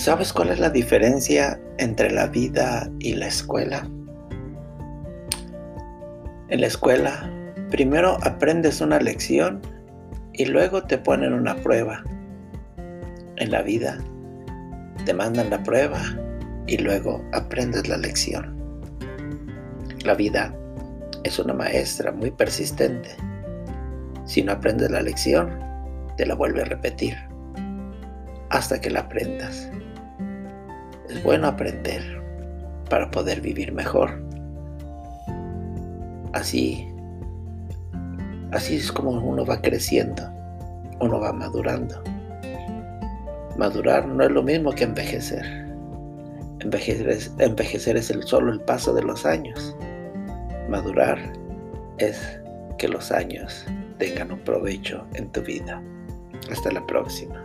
¿Sabes cuál es la diferencia entre la vida y la escuela? En la escuela, primero aprendes una lección y luego te ponen una prueba. En la vida, te mandan la prueba y luego aprendes la lección. La vida es una maestra muy persistente. Si no aprendes la lección, te la vuelve a repetir hasta que la aprendas. Es bueno aprender para poder vivir mejor. Así, así es como uno va creciendo, uno va madurando. Madurar no es lo mismo que envejecer. Envejecer es, envejecer es el, solo el paso de los años. Madurar es que los años tengan un provecho en tu vida. Hasta la próxima.